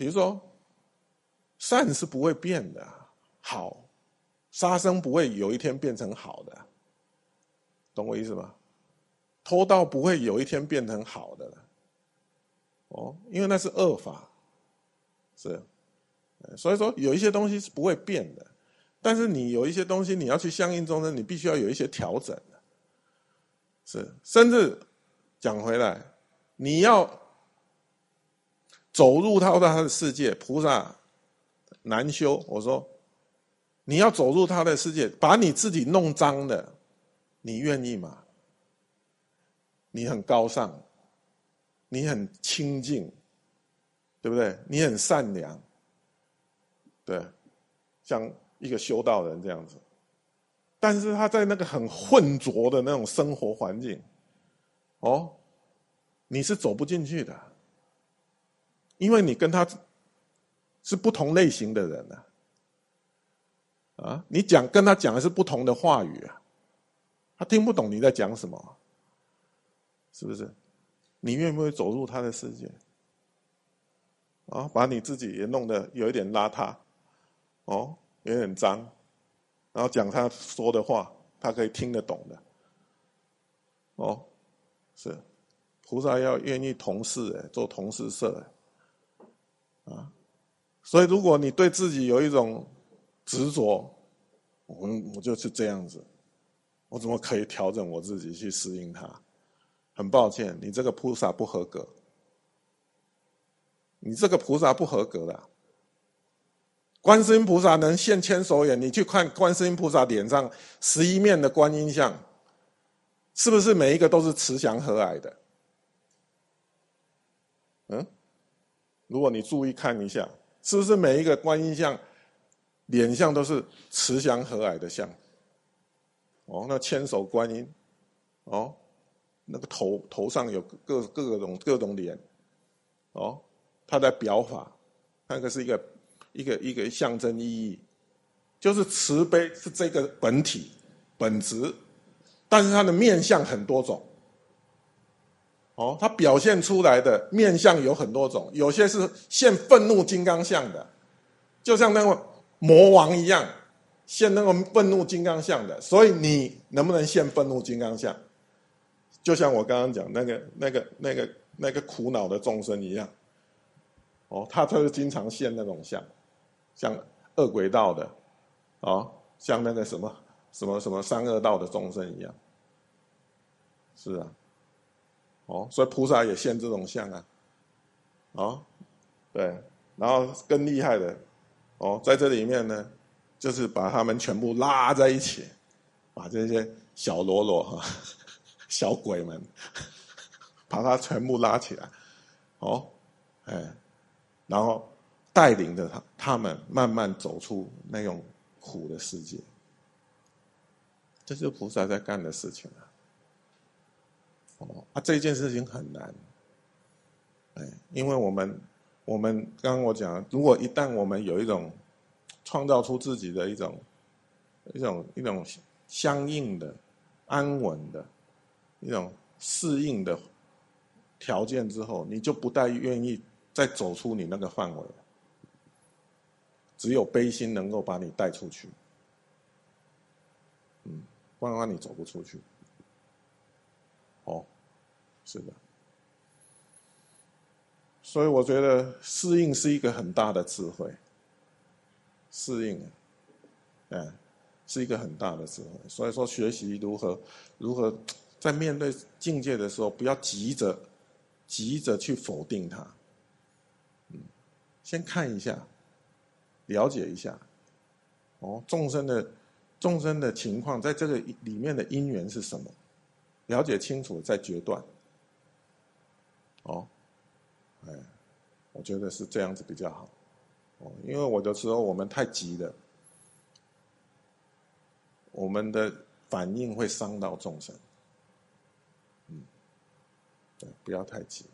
比如说，善是不会变的，好，杀生不会有一天变成好的，懂我意思吗？偷盗不会有一天变成好的，哦，因为那是恶法，是，所以说有一些东西是不会变的，但是你有一些东西你要去相应众生，你必须要有一些调整，是，甚至讲回来，你要走入他的他的世界，菩萨难修。我说，你要走入他的世界，把你自己弄脏的，你愿意吗？你很高尚，你很清净，对不对？你很善良，对，像一个修道人这样子。但是他在那个很混浊的那种生活环境，哦，你是走不进去的，因为你跟他是不同类型的人啊。啊，你讲跟他讲的是不同的话语啊，他听不懂你在讲什么。是不是？你愿不愿意走入他的世界？啊，把你自己也弄得有一点邋遢，哦，有点脏，然后讲他说的话，他可以听得懂的。哦，是菩萨要愿意同事哎，做同事社哎，啊，所以如果你对自己有一种执着，我我就是这样子，我怎么可以调整我自己去适应它？很抱歉，你这个菩萨不合格。你这个菩萨不合格的。观世音菩萨能现千手眼，你去看观世音菩萨脸上十一面的观音像，是不是每一个都是慈祥和蔼的？如果你注意看一下，是不是每一个观音像脸像都是慈祥和蔼的像？哦，那千手观音，哦。那个头头上有各各种各种脸，哦，他在表法，那个是一个一个一个象征意义，就是慈悲是这个本体本质，但是它的面相很多种，哦，它表现出来的面相有很多种，有些是现愤怒金刚相的，就像那个魔王一样，现那个愤怒金刚相的，所以你能不能现愤怒金刚相？就像我刚刚讲那个、那个、那个、那个苦恼的众生一样，哦，他就是经常现那种像，像恶鬼道的，哦，像那个什么、什么、什么三恶道的众生一样，是啊，哦，所以菩萨也现这种像啊，哦，对，然后更厉害的，哦，在这里面呢，就是把他们全部拉在一起，把这些小喽啰哈。小鬼们，把他全部拉起来，哦，哎，然后带领着他，他们慢慢走出那种苦的世界。这是菩萨在干的事情啊。啊，这件事情很难，哎，因为我们，我们刚刚我讲，如果一旦我们有一种创造出自己的一种一种一种相应的安稳的。一种适应的条件之后，你就不太愿意再走出你那个范围。只有悲心能够把你带出去，嗯，不然的话你走不出去。哦，是的。所以我觉得适应是一个很大的智慧。适应，嗯，是一个很大的智慧。所以说，学习如何如何。在面对境界的时候，不要急着急着去否定它，嗯，先看一下，了解一下，哦，众生的众生的情况，在这个里面的因缘是什么？了解清楚再决断，哦，哎，我觉得是这样子比较好，哦，因为我的时候我们太急了，我们的反应会伤到众生。嗯对，不要太急。